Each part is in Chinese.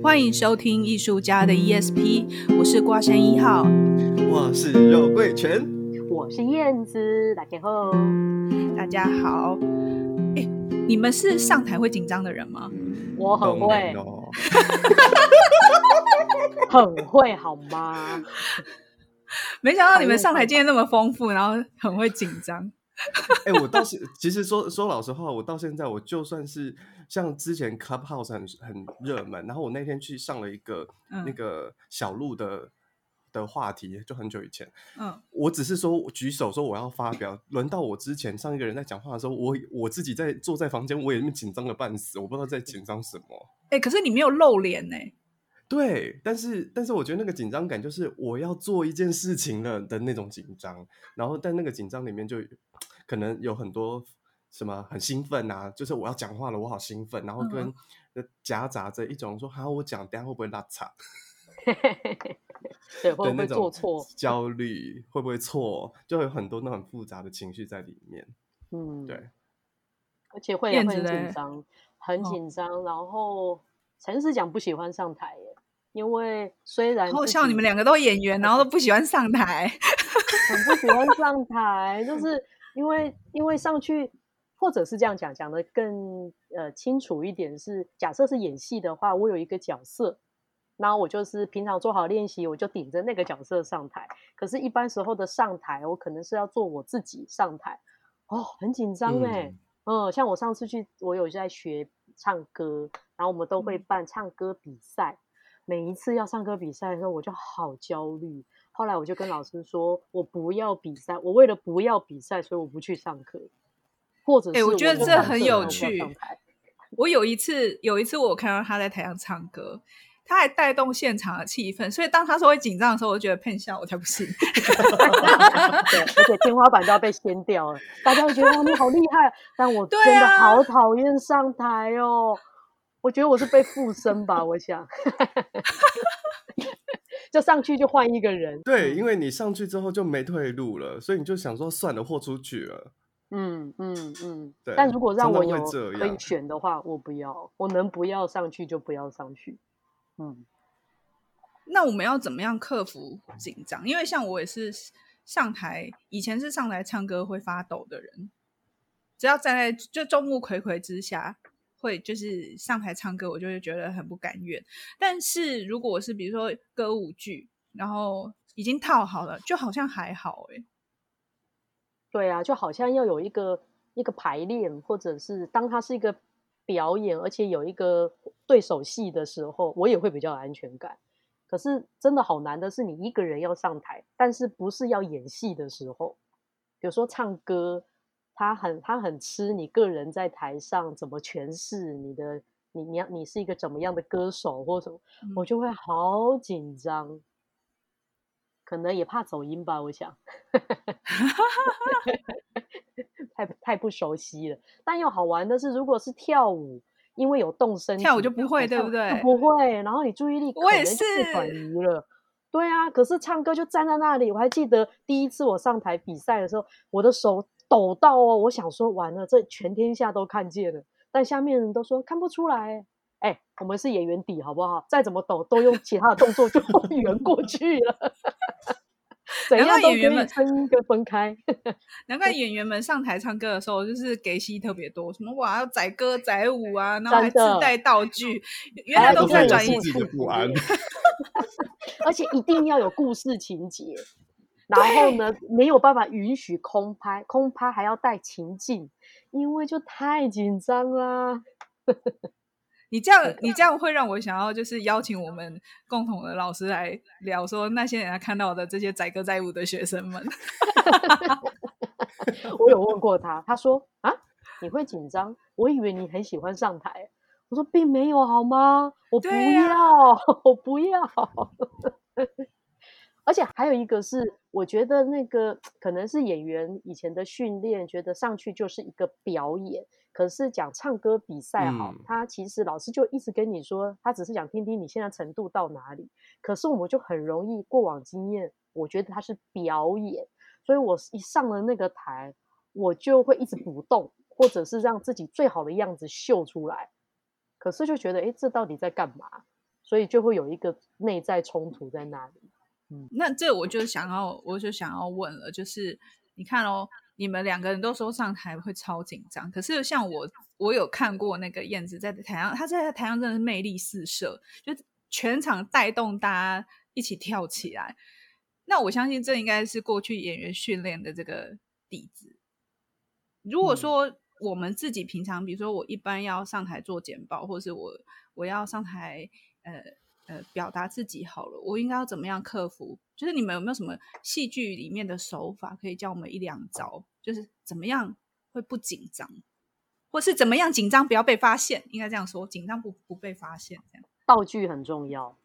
欢迎收听艺术家的 ESP，我是瓜山一号，我是肉桂泉，我是燕子，大家好，大家好。哎，你们是上台会紧张的人吗？我很会，很会好吗？没想到你们上台经验那么丰富，然后很会紧张。哎、欸，我倒是其实说说老实话，我到现在我就算是像之前 Clubhouse 很很热门，然后我那天去上了一个、嗯、那个小鹿的的话题，就很久以前。嗯，我只是说我举手说我要发表，轮到我之前上一个人在讲话的时候，我我自己在坐在房间，我也紧张的半死，我不知道在紧张什么。哎、欸，可是你没有露脸呢、欸。对，但是但是我觉得那个紧张感就是我要做一件事情了的那种紧张，然后但那个紧张里面就可能有很多什么很兴奋啊，就是我要讲话了，我好兴奋，然后跟夹杂着一种说，好，我讲，等下会不会拉差？对，会不会做错？焦虑会不会错？就会有很多那很复杂的情绪在里面。嗯，对，而且会很紧张，很紧张，哦、然后。陈思讲，不喜欢上台耶，因为虽然好像你们两个都演员，然后都不喜欢上台，很不喜欢上台，就是因为因为上去，或者是这样讲讲的更呃清楚一点是，假设是演戏的话，我有一个角色，然后我就是平常做好练习，我就顶着那个角色上台。可是，一般时候的上台，我可能是要做我自己上台，哦，很紧张哎，嗯，嗯，像我上次去，我有在学唱歌。然后我们都会办唱歌比赛，每一次要上课比赛的时候，我就好焦虑。后来我就跟老师说，我不要比赛，我为了不要比赛，所以我不去上课。或者是我，我觉得这很有趣。我有一次，有一次我看到他在台上唱歌，他还带动现场的气氛，所以当他说会紧张的时候，我就觉得骗笑，我才不信。对，而且天花板都要被掀掉了，大家会觉得哇，你好厉害，但我真的好讨厌上台哦。我觉得我是被附身吧，我想，就上去就换一个人。对，因为你上去之后就没退路了，所以你就想说算了，豁出去了。嗯嗯嗯，对。但如果让我有可以选的话，我不要，我能不要上去就不要上去。嗯，那我们要怎么样克服紧张？因为像我也是上台，以前是上台唱歌会发抖的人，只要站在就众目睽睽之下。会就是上台唱歌，我就会觉得很不甘愿。但是如果我是比如说歌舞剧，然后已经套好了，就好像还好哎。对啊，就好像要有一个一个排练，或者是当它是一个表演，而且有一个对手戏的时候，我也会比较有安全感。可是真的好难的是，你一个人要上台，但是不是要演戏的时候，比如说唱歌。他很他很吃你个人在台上怎么诠释你的你你要你是一个怎么样的歌手或什么，嗯、我就会好紧张，可能也怕走音吧，我想，太太不熟悉了。但又好玩的是，如果是跳舞，因为有动身，跳舞就不会，对不对？不会，然后你注意力可能就转移了。对啊，可是唱歌就站在那里。我还记得第一次我上台比赛的时候，我的手。抖到哦！我想说完了，这全天下都看见了，但下面人都说看不出来。哎，我们是演员底，好不好？再怎么抖，都用其他的动作就圆 过去了。怎样演员们分一个分开？难怪演员们上台唱歌的时候，就是给戏特别多，什么哇要载歌载舞啊，然后还自带道具，原来都在转移自己的不安，而且一定要有故事情节。然后呢，没有办法允许空拍，空拍还要带情境，因为就太紧张啦。你这样，你这样会让我想要，就是邀请我们共同的老师来聊，说那些人看到的这些载歌载舞的学生们。我有问过他，他说啊，你会紧张？我以为你很喜欢上台。我说并没有，好吗？我不要，啊、我不要。而且还有一个是，我觉得那个可能是演员以前的训练，觉得上去就是一个表演。可是讲唱歌比赛哈，嗯、他其实老师就一直跟你说，他只是想听听你现在程度到哪里。可是我们就很容易过往经验，我觉得他是表演，所以我一上了那个台，我就会一直不动，或者是让自己最好的样子秀出来，可是就觉得，哎，这到底在干嘛？所以就会有一个内在冲突在那里。嗯，那这我就想要，我就想要问了，就是你看哦，你们两个人都说上台会超紧张，可是像我，我有看过那个燕子在台上，她在台上真的是魅力四射，就全场带动大家一起跳起来。那我相信这应该是过去演员训练的这个底子。如果说我们自己平常，比如说我一般要上台做简报，或是我我要上台呃呃表达自己好了，我应该要怎么样克服？就是你们有没有什么戏剧里面的手法可以教我们一两招？就是怎么样会不紧张，或是怎么样紧张不要被发现？应该这样说，紧张不不被发现，这样道具很重要。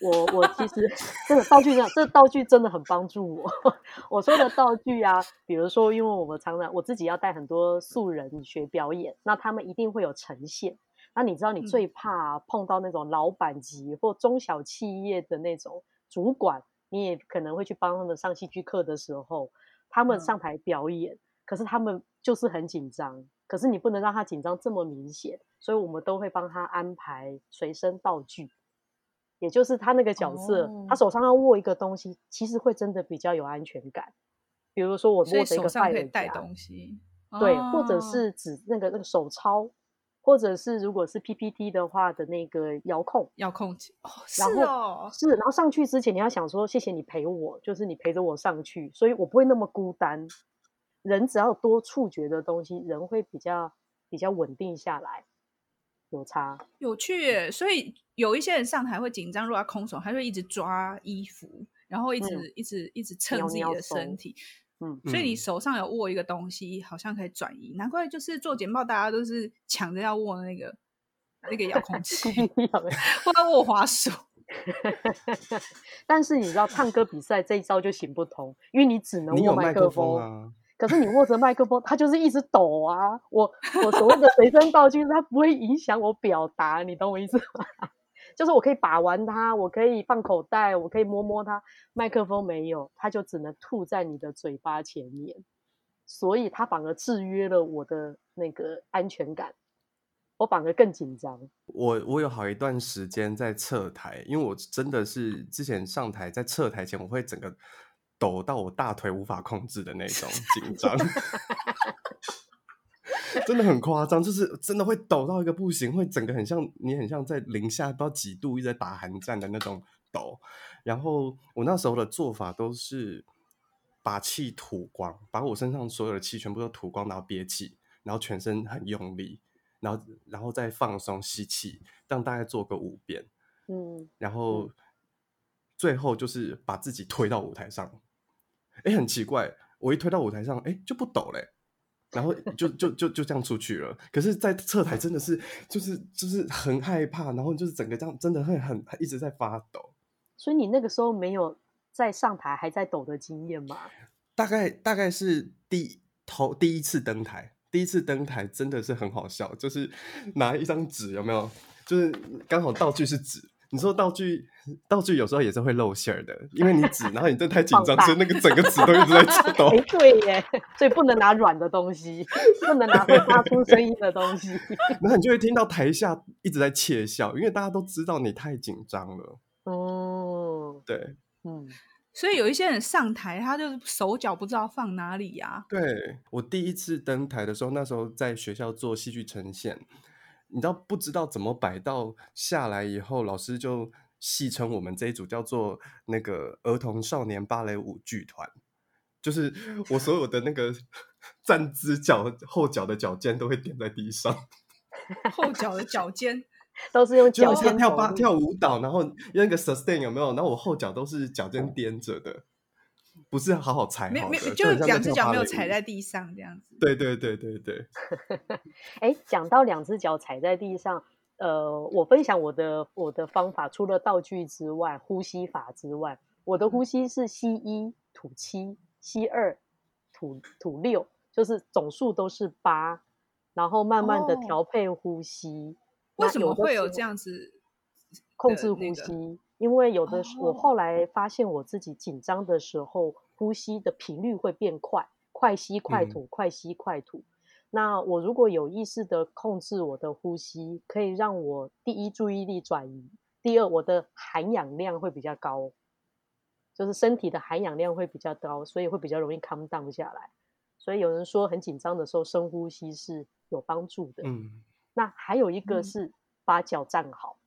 我我其实这个道具这这道具真的很帮助我。我说的道具啊，比如说，因为我们常常我自己要带很多素人学表演，那他们一定会有呈现。那你知道，你最怕碰到那种老板级或中小企业的那种主管，你也可能会去帮他们上戏剧课的时候，他们上台表演，可是他们就是很紧张，可是你不能让他紧张这么明显，所以我们都会帮他安排随身道具。也就是他那个角色，哦、他手上要握一个东西，其实会真的比较有安全感。比如说我握着一个带东西，对，哦、或者是指那个那个手抄，或者是如果是 PPT 的话的那个遥控遥控器，哦然后，是哦，是，然后上去之前你要想说，谢谢你陪我，就是你陪着我上去，所以我不会那么孤单。人只要有多触觉的东西，人会比较比较稳定下来。有差，有趣耶，所以有一些人上台会紧张，如果他空手，他会一直抓衣服，然后一直、嗯、一直一直蹭自己的身体。嗯，所以你手上有握一个东西，好像可以转移。难怪就是做简报，大家都是抢着要握那个那个遥控器，或者握滑鼠。但是你知道，唱歌比赛这一招就行不通，因为你只能握麦克风啊。可是你握着麦克风，它就是一直抖啊！我我所谓的随身道具，它不会影响我表达，你懂我意思吗？就是我可以把玩它，我可以放口袋，我可以摸摸它。麦克风没有，它就只能吐在你的嘴巴前面，所以它反而制约了我的那个安全感，我反而更紧张。我我有好一段时间在侧台，因为我真的是之前上台在侧台前，我会整个。抖到我大腿无法控制的那种紧张 真的很夸张，就是真的会抖到一个不行，会整个很像你很像在零下不知道几度一直在打寒战的那种抖。然后我那时候的做法都是把气吐光，把我身上所有的气全部都吐光，然后憋气，然后全身很用力，然后然后再放松吸气，这样大概做个五遍。嗯，然后最后就是把自己推到舞台上。哎，很奇怪，我一推到舞台上，哎，就不抖嘞，然后就就就就这样出去了。可是，在侧台真的是，就是就是很害怕，然后就是整个这样，真的会很一直在发抖。所以你那个时候没有在上台还在抖的经验吗？大概大概是第头第一次登台，第一次登台真的是很好笑，就是拿一张纸，有没有？就是刚好道具是纸。你说道具，道具有时候也是会露馅儿的，因为你纸，然后你这太紧张，所以那个整个纸都一直在 抖。哎，对耶，所以不能拿软的东西，不能拿会发出声音的东西。然后你就会听到台下一直在窃笑，因为大家都知道你太紧张了。哦，对，嗯，所以有一些人上台，他就手脚不知道放哪里呀、啊。对，我第一次登台的时候，那时候在学校做戏剧呈现。你知道不知道怎么摆到下来以后，老师就戏称我们这一组叫做那个儿童少年芭蕾舞剧团，就是我所有的那个站姿脚后脚的脚尖都会点在地上，后脚的脚尖 都是用脚尖跳芭跳舞蹈，然后用那个 sustain 有没有？然后我后脚都是脚尖踮着的。不是好好踩好，没没就两只脚没有踩在地上这样子。对对对对对。哎，讲到两只脚踩在地上，呃，我分享我的我的方法，除了道具之外，呼吸法之外，我的呼吸是吸一吐七，吸二吐吐六，就是总数都是八，然后慢慢的调配呼吸。为什么会有这样子控制呼吸？因为有的时候，我后来发现我自己紧张的时候，呼吸的频率会变快，快吸快吐，快吸快吐。那我如果有意识的控制我的呼吸，可以让我第一注意力转移，第二我的含氧量会比较高，就是身体的含氧量会比较高，所以会比较容易 calm down 下来。所以有人说很紧张的时候深呼吸是有帮助的。嗯，那还有一个是把脚站好，嗯、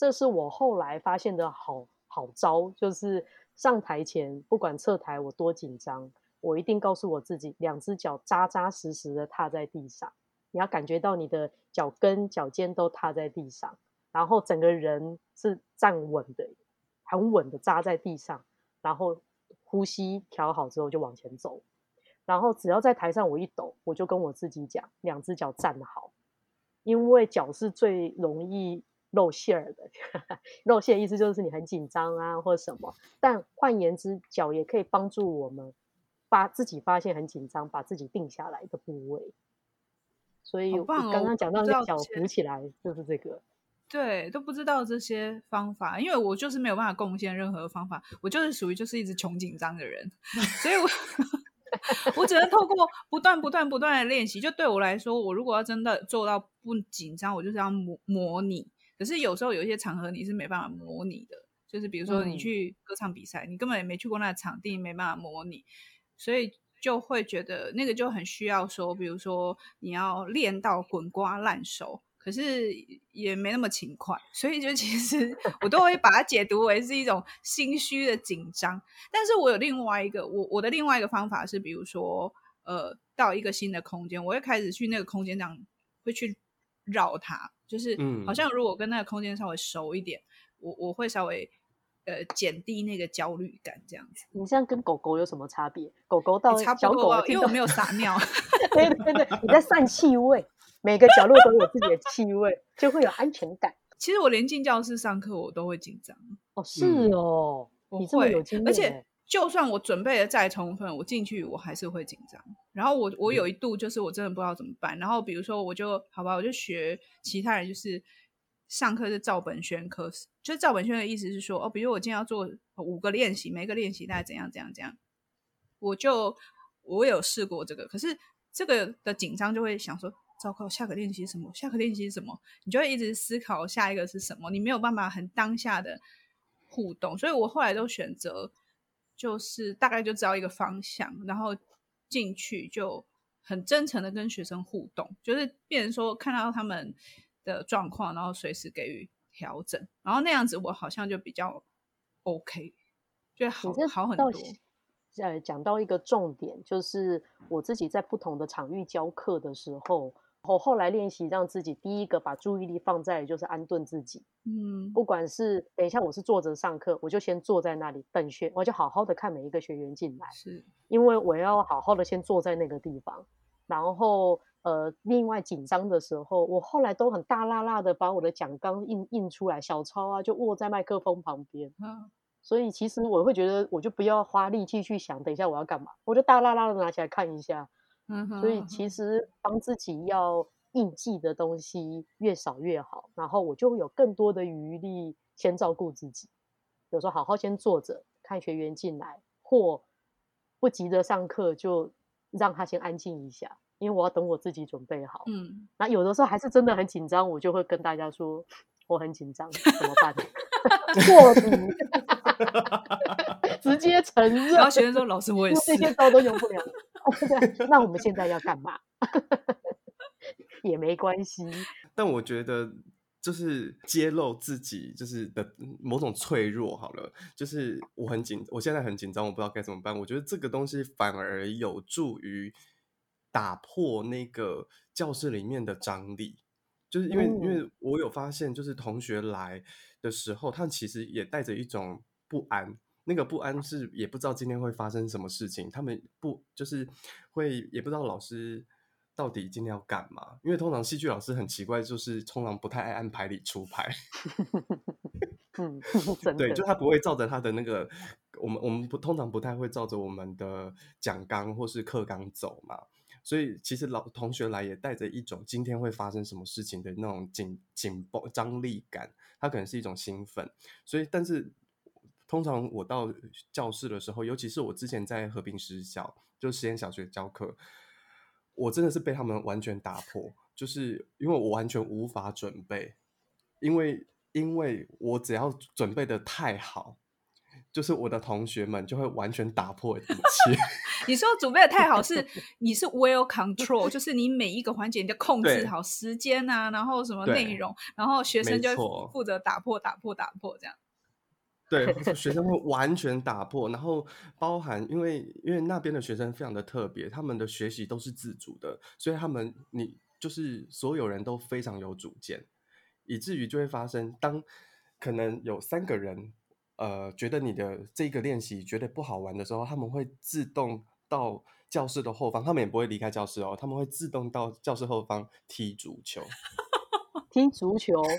这是我后来发现的好好招，就是上台前不管侧台我多紧张。我一定告诉我自己，两只脚扎扎实实的踏在地上。你要感觉到你的脚跟、脚尖都踏在地上，然后整个人是站稳的，很稳的扎在地上。然后呼吸调好之后就往前走。然后只要在台上我一抖，我就跟我自己讲，两只脚站好，因为脚是最容易露馅儿的。露馅意思就是你很紧张啊，或者什么。但换言之，脚也可以帮助我们。把自己发现很紧张，把自己定下来的部位，所以我刚刚讲到那脚浮起来就是这个，对，都不知道这些方法，因为我就是没有办法贡献任何方法，我就是属于就是一直穷紧张的人，所以我 我只能透过不断不断不断的练习。就对我来说，我如果要真的做到不紧张，我就是要模模拟。可是有时候有一些场合你是没办法模拟的，就是比如说你去歌唱比赛，嗯、你根本也没去过那个场地，没办法模拟。所以就会觉得那个就很需要说，比如说你要练到滚瓜烂熟，可是也没那么勤快，所以就其实 我都会把它解读为是一种心虚的紧张。但是我有另外一个，我我的另外一个方法是，比如说呃，到一个新的空间，我会开始去那个空间这样会去绕它，就是好像如果跟那个空间稍微熟一点，我我会稍微。呃，减低那个焦虑感，这样子。你这样跟狗狗有什么差别？狗狗到小狗，因为我没有撒尿。对对对，你在散气味，每个角落都有自己的气味，就会有安全感。其实我连进教室上课，我都会紧张。哦，是哦，嗯、你这么有经验。而且，就算我准备的再充分，我进去我还是会紧张。然后我我有一度就是我真的不知道怎么办。嗯、然后比如说，我就好吧，我就学其他人，就是。上课是照本宣科，就是照本宣科的意思是说，哦，比如我今天要做五个练习，每个练习大概怎样怎样怎样，我就我有试过这个，可是这个的紧张就会想说，糟糕，下个练习什么？下个练习什么？你就会一直思考下一个是什么，你没有办法很当下的互动，所以我后来都选择就是大概就知道一个方向，然后进去就很真诚的跟学生互动，就是变成说看到他们。的状况，然后随时给予调整，然后那样子我好像就比较 OK，就好好很多。呃，讲到一个重点，就是我自己在不同的场域教课的时候，我后来练习让自己第一个把注意力放在就是安顿自己。嗯，不管是等一下我是坐着上课，我就先坐在那里等学，我就好好的看每一个学员进来，是因为我要好好的先坐在那个地方，然后。呃，另外紧张的时候，我后来都很大辣辣的把我的讲纲印印出来，小抄啊就握在麦克风旁边。嗯，所以其实我会觉得，我就不要花力气去想，等一下我要干嘛，我就大剌剌的拿起来看一下。嗯哼，所以其实帮自己要应记的东西越少越好，然后我就会有更多的余力先照顾自己。有时候好好先坐着看学员进来，或不急着上课，就让他先安静一下。因为我要等我自己准备好，嗯，那有的时候还是真的很紧张，我就会跟大家说我很紧张，怎么办？破 题，直接承认。然后学生说：“老师，我也是。”这些招都用不了。那我们现在要干嘛？也没关系。但我觉得，就是揭露自己，就是的某种脆弱。好了，就是我很紧，我现在很紧张，我不知道该怎么办。我觉得这个东西反而有助于。打破那个教室里面的张力，就是因为、嗯、因为我有发现，就是同学来的时候，他其实也带着一种不安。那个不安是也不知道今天会发生什么事情，他们不就是会也不知道老师到底今天要干嘛。因为通常戏剧老师很奇怪，就是通常不太爱按牌理出牌。嗯，对，就他不会照着他的那个，我们我们不通常不太会照着我们的讲纲或是课纲走嘛。所以其实老同学来也带着一种今天会发生什么事情的那种紧紧绷张力感，他可能是一种兴奋。所以，但是通常我到教室的时候，尤其是我之前在和平实小，就实验小学教课，我真的是被他们完全打破，就是因为我完全无法准备，因为因为我只要准备的太好。就是我的同学们就会完全打破一切。你说准备的太好，是你是 well control，就是你每一个环节你就控制好时间啊，然后什么内容，然后学生就负责打破、打破、打破这样。对，学生会完全打破，然后包含因为因为那边的学生非常的特别，他们的学习都是自主的，所以他们你就是所有人都非常有主见，以至于就会发生当可能有三个人。呃，觉得你的这个练习觉得不好玩的时候，他们会自动到教室的后方，他们也不会离开教室哦，他们会自动到教室后方踢足球，踢足球，对，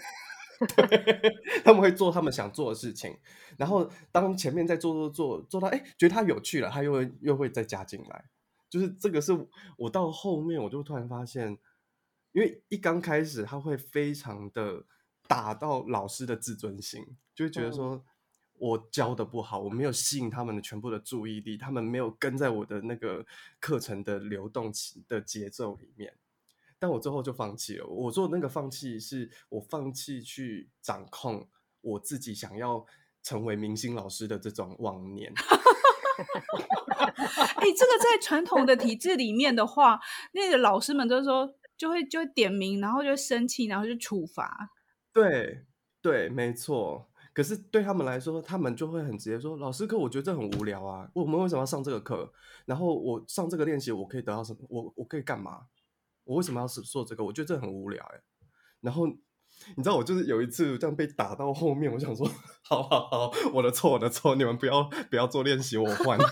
他们会做他们想做的事情，然后当前面在做做做做到哎，觉得他有趣了，他又会又会再加进来，就是这个是我到后面我就突然发现，因为一刚开始他会非常的打到老师的自尊心，就会觉得说。嗯我教的不好，我没有吸引他们的全部的注意力，他们没有跟在我的那个课程的流动期的节奏里面，但我最后就放弃了。我做那个放弃，是我放弃去掌控我自己想要成为明星老师的这种妄念。哎、欸，这个在传统的体制里面的话，那个老师们都说就会就会点名，然后就生气，然后就处罚。对对，没错。可是对他们来说，他们就会很直接说：“老师，可我觉得这很无聊啊！我们为什么要上这个课？然后我上这个练习，我可以得到什么？我我可以干嘛？我为什么要做这个？我觉得这很无聊哎。然后你知道，我就是有一次这样被打到后面，我想说：好好好，我的错，我的错，你们不要不要做练习，我换。”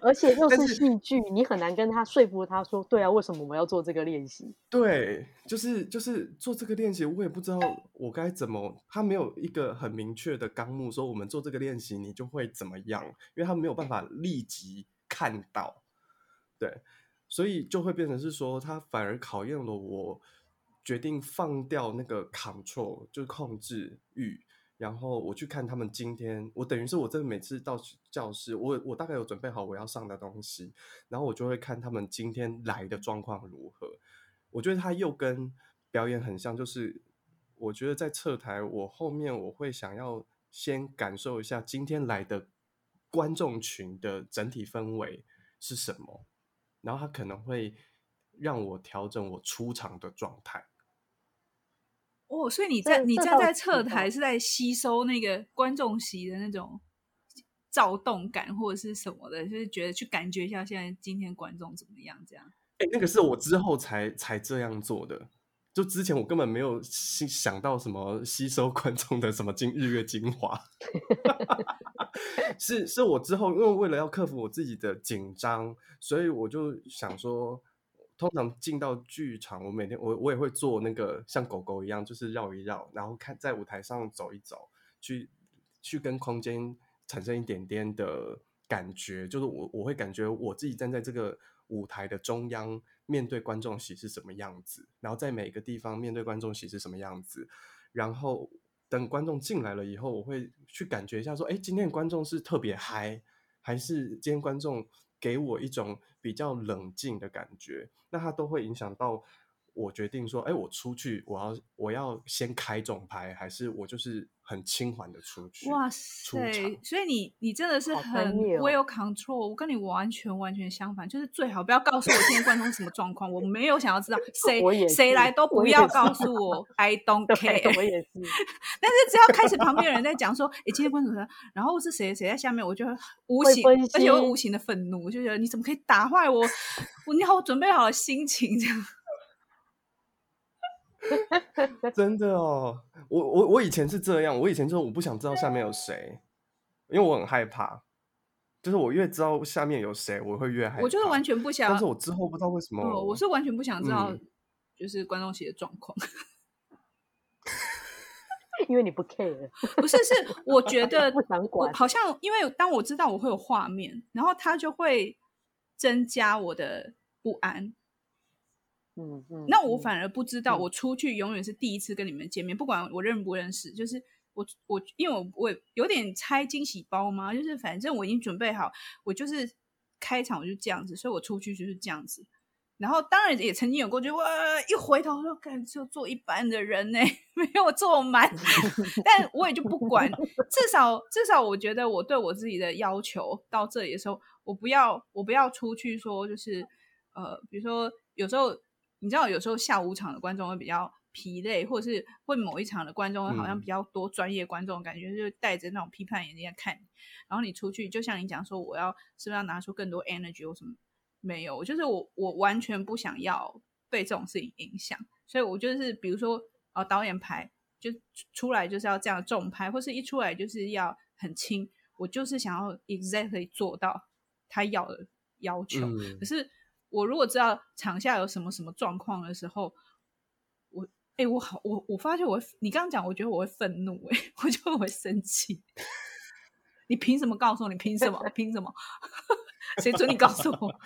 而且又是戏剧，你很难跟他说服他说，对啊，为什么我们要做这个练习？对，就是就是做这个练习，我也不知道我该怎么，他没有一个很明确的纲目，说我们做这个练习你就会怎么样，因为他没有办法立即看到，对，所以就会变成是说，他反而考验了我决定放掉那个 control，就是控制欲。然后我去看他们今天，我等于是我真的每次到教室，我我大概有准备好我要上的东西，然后我就会看他们今天来的状况如何。我觉得他又跟表演很像，就是我觉得在侧台，我后面我会想要先感受一下今天来的观众群的整体氛围是什么，然后他可能会让我调整我出场的状态。哦，所以你站你站在侧台是在吸收那个观众席的那种躁动感或者是什么的，就是觉得去感觉一下现在今天观众怎么样这样。哎，那个是我之后才才这样做的，就之前我根本没有想到什么吸收观众的什么精日月精华，是是我之后因为为了要克服我自己的紧张，所以我就想说。通常进到剧场，我每天我我也会做那个像狗狗一样，就是绕一绕，然后看在舞台上走一走，去去跟空间产生一点点的感觉，就是我我会感觉我自己站在这个舞台的中央，面对观众席是什么样子，然后在每个地方面对观众席是什么样子，然后等观众进来了以后，我会去感觉一下说，哎，今天观众是特别嗨，还是今天观众给我一种比较冷静的感觉，那它都会影响到我决定说，哎，我出去，我要我要先开重拍，还是我就是。很轻缓的出去，哇塞！所以你你真的是很 well control，我跟你完全完全相反，就是最好不要告诉我今天观众什么状况，我没有想要知道 谁谁来都不要告诉我，我，I don't care。我也是，但是只要开始旁边人在讲说，哎，今天观众说，然后是谁谁在下面，我就无形而且会无形的愤怒，我就觉得你怎么可以打坏我，我你好，我准备好了心情这样。真的哦，我我我以前是这样，我以前就是我不想知道下面有谁，因为我很害怕，就是我越知道下面有谁，我会越害怕。我就是完全不想，但是我之后不知道为什么，哦、我是完全不想知道，就是观众席的状况，嗯、因为你不 care，不是是我觉得 不想管，好像因为当我知道我会有画面，然后他就会增加我的不安。嗯嗯，那我反而不知道，我出去永远是第一次跟你们见面，嗯、不管我认不认识，就是我我因为我我有点拆惊喜包嘛，就是反正我已经准备好，我就是开场我就这样子，所以我出去就是这样子。然后当然也曾经有过，就哇一回头说，干就做一般的人呢，没有做满。但我也就不管，至少至少我觉得我对我自己的要求到这里的时候，我不要我不要出去说就是呃，比如说有时候你知道，有时候下午场的观众会比较疲累，或者是会某一场的观众好像比较多专业观众，感觉就是带着那种批判眼睛在看。然后你出去，就像你讲说，我要是不是要拿出更多 energy 或什么？没有，就是我我完全不想要被这种事情影响，所以我就是比如说，呃，导演牌就出来就是要这样重拍，或是一出来就是要很轻，我就是想要 exactly 做到他要的要求。嗯、可是我如果知道场下有什么什么状况的时候，我哎，我好，我我发现我你刚刚讲，我觉得我会愤怒，哎，我就会生气。你凭什么告诉我？你凭什么？凭什么？谁准你告诉我？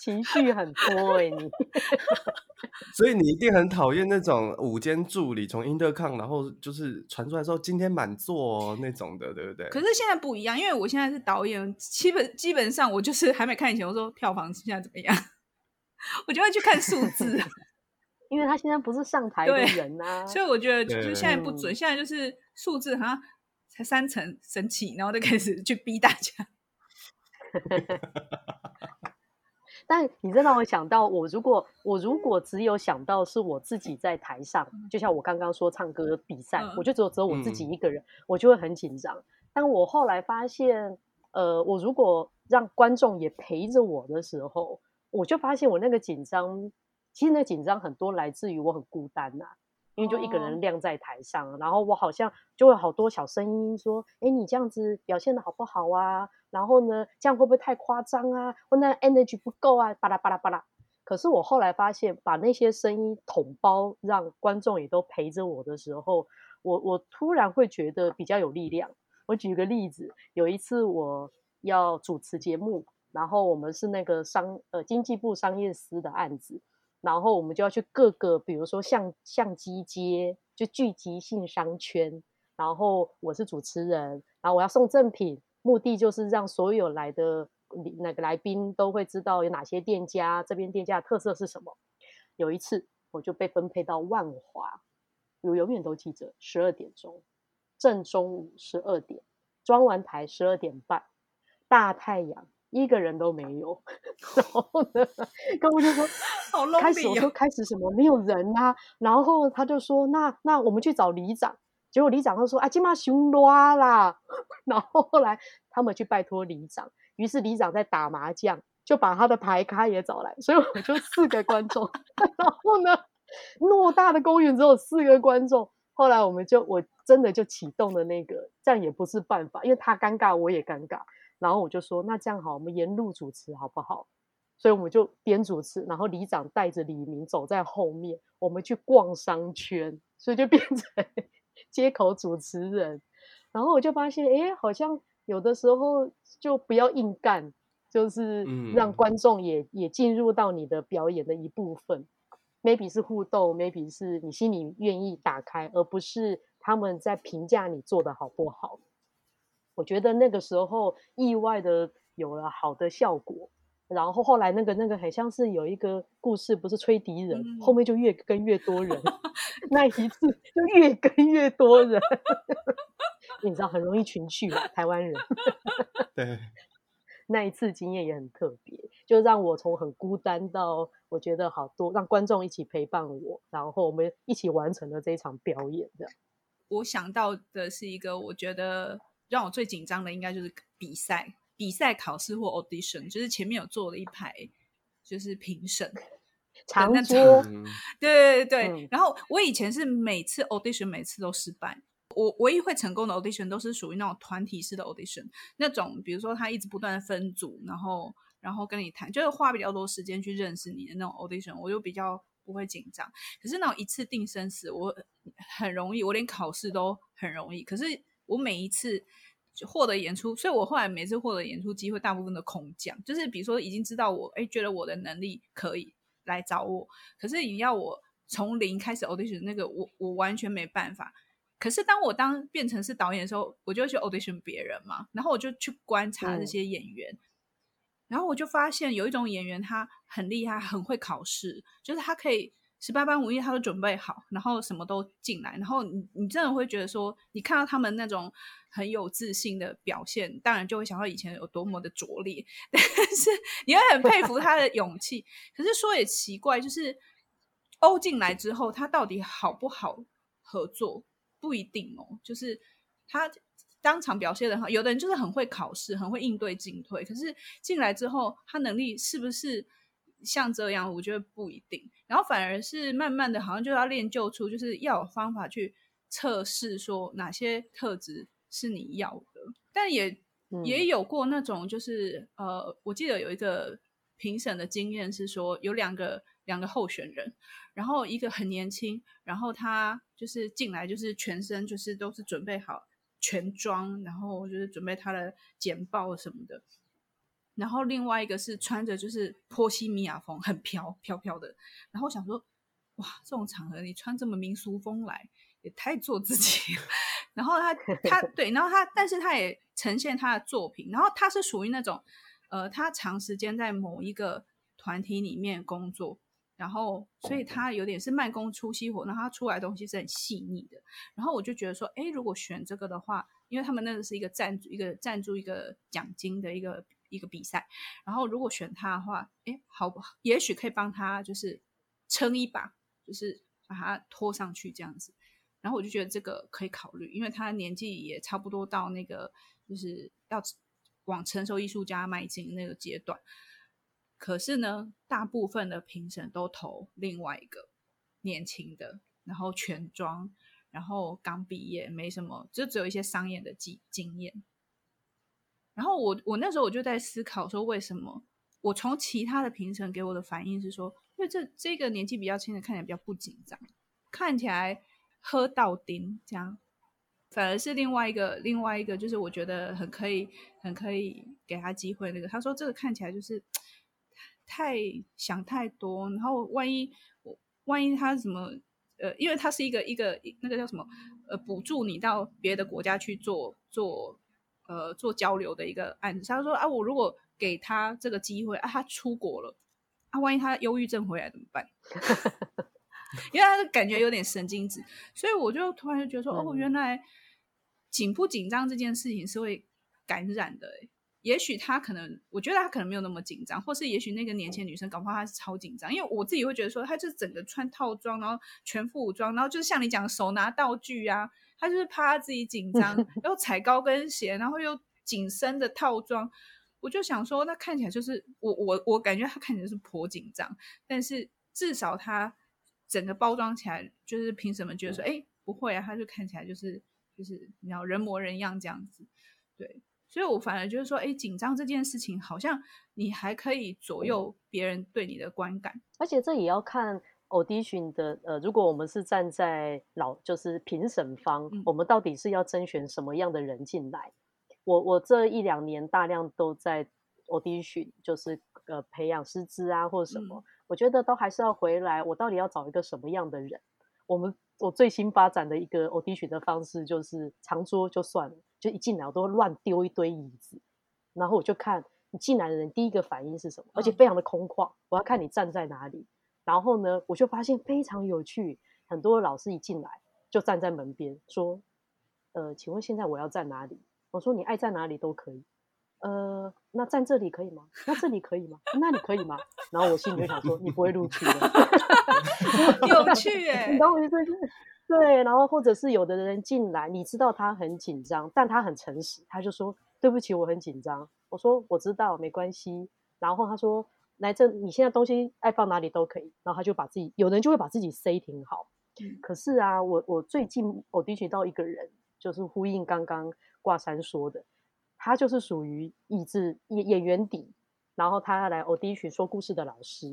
情绪很多哎、欸，你。所以你一定很讨厌那种午间助理从 intercom 然后就是传出来说今天满座那种的，对不对？可是现在不一样，因为我现在是导演，基本基本上我就是还没看以前，我说票房现在怎么样，我就会去看数字，因为他现在不是上台的人啊，所以我觉得就是现在不准，现在就是数字好像才三成神奇，然后就开始去逼大家。但你这让我想到，我如果我如果只有想到是我自己在台上，就像我刚刚说唱歌比赛，我就只有只有我自己一个人，我就会很紧张。但我后来发现，呃，我如果让观众也陪着我的时候，我就发现我那个紧张，其实那紧张很多来自于我很孤单呐、啊。因为就一个人晾在台上，oh. 然后我好像就会好多小声音说：“哎，你这样子表现的好不好啊？然后呢，这样会不会太夸张啊？或那 energy 不够啊？巴拉巴拉巴拉。”可是我后来发现，把那些声音统包，让观众也都陪着我的时候，我我突然会觉得比较有力量。我举个例子，有一次我要主持节目，然后我们是那个商呃经济部商业司的案子。然后我们就要去各个，比如说相相机街，就聚集性商圈。然后我是主持人，然后我要送赠品，目的就是让所有来的那个来宾都会知道有哪些店家，这边店家的特色是什么。有一次我就被分配到万华，我永远都记着，十二点钟，正中午十二点，装完台十二点半，大太阳。一个人都没有，然后呢，客户就说：“好 lonely 啊。”开始我说：“开始什么？没有人啊。”然后他就说：“那那我们去找里长。”结果里长他说：“啊，今嘛熊拉啦。”然后后来他们去拜托里长，于是里长在打麻将，就把他的牌咖也找来，所以我就四个观众。然后呢，偌大的公园只有四个观众。后来我们就我真的就启动了那个，这样也不是办法，因为他尴尬，我也尴尬。然后我就说，那这样好，我们沿路主持好不好？所以我们就边主持，然后里长带着李明走在后面，我们去逛商圈，所以就变成 街口主持人。然后我就发现，哎，好像有的时候就不要硬干，就是让观众也、嗯、也进入到你的表演的一部分。Maybe 是互动，Maybe 是你心里愿意打开，而不是他们在评价你做的好不好。我觉得那个时候意外的有了好的效果，然后后来那个那个很像是有一个故事，不是吹笛人，嗯、后面就越跟越多人，那一次就越跟越多人，你知道很容易群聚嘛，台湾人。对，那一次经验也很特别，就让我从很孤单到我觉得好多，让观众一起陪伴我，然后我们一起完成了这一场表演。这样，我想到的是一个，我觉得。让我最紧张的应该就是比赛、比赛考试或 audition，就是前面有坐了一排，就是评审，长桌，对对对。嗯、然后我以前是每次 audition 每次都失败，我唯一会成功的 audition 都是属于那种团体式的 audition，那种比如说他一直不断的分组，然后然后跟你谈，就是花比较多时间去认识你的那种 audition，我就比较不会紧张。可是那种一次定生死，我很容易，我连考试都很容易。可是我每一次就获得演出，所以我后来每次获得演出机会，大部分都空降，就是比如说已经知道我哎，觉得我的能力可以来找我，可是你要我从零开始 audition 那个，我我完全没办法。可是当我当变成是导演的时候，我就去 audition 别人嘛，然后我就去观察这些演员，然后我就发现有一种演员，他很厉害，很会考试，就是他可以十八般武艺他都准备好，然后什么都进来，然后你你真的会觉得说，你看到他们那种很有自信的表现，当然就会想到以前有多么的拙劣，但是你会很佩服他的勇气。可是说也奇怪，就是欧进来之后，他到底好不好合作不一定哦，就是他。当场表现的很好，有的人就是很会考试，很会应对进退。可是进来之后，他能力是不是像这样？我觉得不一定。然后反而是慢慢的，好像就要练就出，就是要有方法去测试，说哪些特质是你要的。但也、嗯、也有过那种，就是呃，我记得有一个评审的经验是说，有两个两个候选人，然后一个很年轻，然后他就是进来就是全身就是都是准备好。全装，然后就是准备他的简报什么的，然后另外一个是穿着就是波西米亚风，很飘飘飘的。然后我想说，哇，这种场合你穿这么民俗风来，也太做自己了。然后他他 对，然后他，但是他也呈现他的作品。然后他是属于那种，呃，他长时间在某一个团体里面工作。然后，所以他有点是慢工出细活，然后他出来的东西是很细腻的。然后我就觉得说，哎，如果选这个的话，因为他们那个是一个赞助、一个赞助、一个奖金的一个一个比赛。然后如果选他的话，哎，好不好？也许可以帮他就是撑一把，就是把他拖上去这样子。然后我就觉得这个可以考虑，因为他年纪也差不多到那个就是要往成熟艺术家迈进那个阶段。可是呢，大部分的评审都投另外一个年轻的，然后全装，然后刚毕业，没什么，就只有一些商业的经经验。然后我我那时候我就在思考说，为什么我从其他的评审给我的反应是说，因为这这个年纪比较轻的看起来比较不紧张，看起来喝到顶这样，反而是另外一个另外一个就是我觉得很可以很可以给他机会那个，他说这个看起来就是。太想太多，然后万一我万一他什么呃，因为他是一个一个那个叫什么呃，补助你到别的国家去做做呃做交流的一个案子。他说啊，我如果给他这个机会啊，他出国了啊，万一他忧郁症回来怎么办？因为他的感觉有点神经质，所以我就突然就觉得说，哦，原来紧不紧张这件事情是会感染的欸。也许他可能，我觉得他可能没有那么紧张，或是也许那个年轻女生搞不好她是超紧张，因为我自己会觉得说，她就是整个穿套装，然后全副武装，然后就是像你讲的手拿道具啊，她就是怕她自己紧张，又踩高跟鞋，然后又紧身的套装，我就想说，那看起来就是我我我感觉他看起来是颇紧张，但是至少他整个包装起来，就是凭什么觉得说，哎，不会啊，他就看起来就是就是你要人模人样这样子，对。所以，我反而就是说，哎，紧张这件事情，好像你还可以左右别人对你的观感。而且，这也要看 audition 的，呃，如果我们是站在老，就是评审方，嗯，我们到底是要甄选什么样的人进来？我我这一两年大量都在 audition，就是呃培养师资啊，或者什么，嗯，我觉得都还是要回来，我到底要找一个什么样的人？我们。我最新发展的一个 audition 的方式就是长桌就算了，就一进来我都乱丢一堆椅子，然后我就看你进来的人第一个反应是什么，而且非常的空旷，我要看你站在哪里。然后呢，我就发现非常有趣，很多老师一进来就站在门边说：“呃，请问现在我要站哪里？”我说：“你爱站哪里都可以。”呃，那站这里可以吗？那这里可以吗？那里可以吗？然后我心里就想说：“你不会录取的。”有趣哎，你懂我意思？对，然后或者是有的人进来，你知道他很紧张，但他很诚实，他就说：“对不起，我很紧张。”我说：“我知道，没关系。”然后他说：“来这，你现在东西爱放哪里都可以。”然后他就把自己，有人就会把自己塞挺好。嗯、可是啊，我我最近我提取到一个人，就是呼应刚刚挂山说的。他就是属于意志演演员底，然后他来 audition 说故事的老师。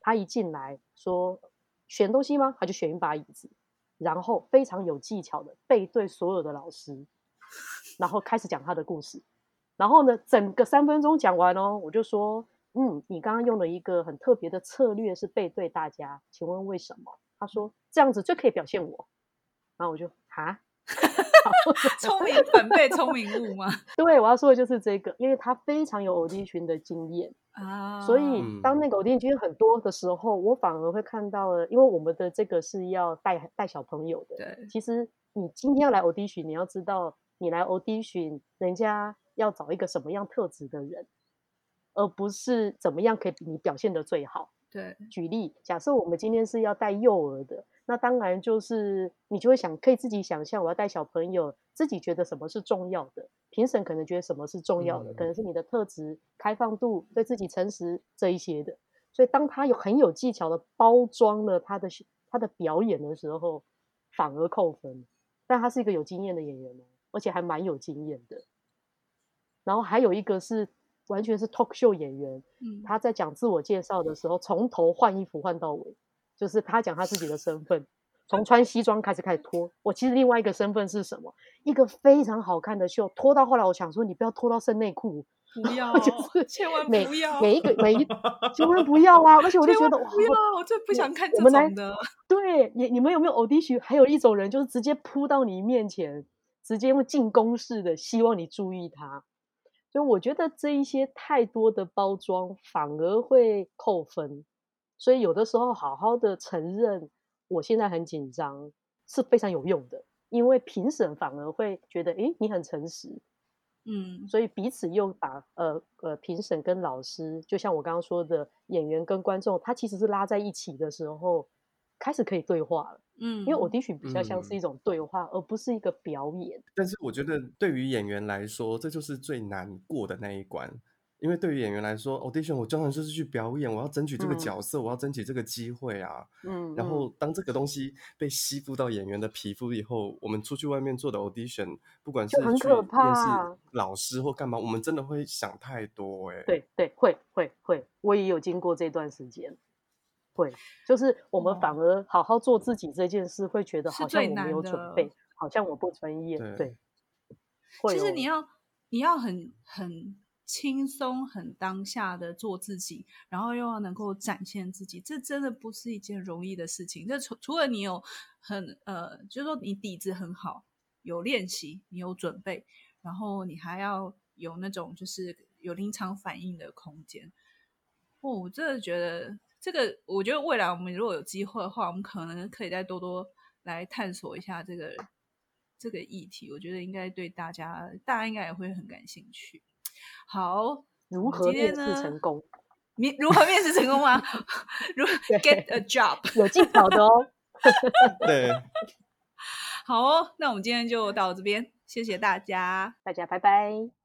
他一进来说选东西吗？他就选一把椅子，然后非常有技巧的背对所有的老师，然后开始讲他的故事。然后呢，整个三分钟讲完哦，我就说，嗯，你刚刚用了一个很特别的策略是背对大家，请问为什么？他说这样子最可以表现我。然后我就啊，聪明反被聪明误吗？对，我要说的就是这个，因为他非常有 audition 的经验啊，所以当那个 audition 很多的时候，我反而会看到了，因为我们的这个是要带带小朋友的。对，其实你今天要来 audition，你要知道你来 audition，人家要找一个什么样特质的人，而不是怎么样可以比你表现的最好。对，举例，假设我们今天是要带幼儿的。那当然就是你就会想，可以自己想象，我要带小朋友，自己觉得什么是重要的，评审可能觉得什么是重要的，可能是你的特质、开放度、对自己诚实这一些的。所以当他有很有技巧的包装了他的他的表演的时候，反而扣分。但他是一个有经验的演员，而且还蛮有经验的。然后还有一个是完全是 talk show 演员，他在讲自我介绍的时候，从头换衣服换到尾。就是他讲他自己的身份，从穿西装开始开始脱。我其实另外一个身份是什么？一个非常好看的秀，脱到后来，我想说你不要脱到剩内裤，不要，就是千万不要，每一个每一 千万不要啊！而且我就觉得不要，我最不想看这种的。对，你你们有没有 audition？还有一种人就是直接扑到你面前，直接用进攻式的，希望你注意他。所以我觉得这一些太多的包装反而会扣分。所以有的时候，好好的承认我现在很紧张是非常有用的，因为评审反而会觉得，诶，你很诚实，嗯，所以彼此又把呃呃评审跟老师，就像我刚刚说的，演员跟观众，他其实是拉在一起的时候，开始可以对话了，嗯，因为 audition 比较像是一种对话，嗯，而不是一个表演。但是我觉得对于演员来说，这就是最难过的那一关。因为对于演员来说，audition 我当然就是去表演，我要争取这个角色，嗯、我要争取这个机会啊。嗯，然后当这个东西被吸附到演员的皮肤以后，我们出去外面做的 audition，不管是去面试老师或干嘛，我们真的会想太多哎、欸。对对，会会会，我也有经过这段时间，会就是我们反而好好做自己这件事，会觉得好像我没有准备，好像我不专业。对，对其实你要你要很很。轻松很当下的做自己，然后又要能够展现自己，这真的不是一件容易的事情。这除除了你有很呃，就是说你底子很好，有练习，你有准备，然后你还要有那种就是有临场反应的空间。哦，我真的觉得这个，我觉得未来我们如果有机会的话，我们可能可以再多多来探索一下这个这个议题。我觉得应该对大家，大家应该也会很感兴趣。好，如何面试成功？面如何面试成功吗？如何 get a job？有技巧的哦。对，好哦，那我们今天就到这边，谢谢大家，大家拜拜。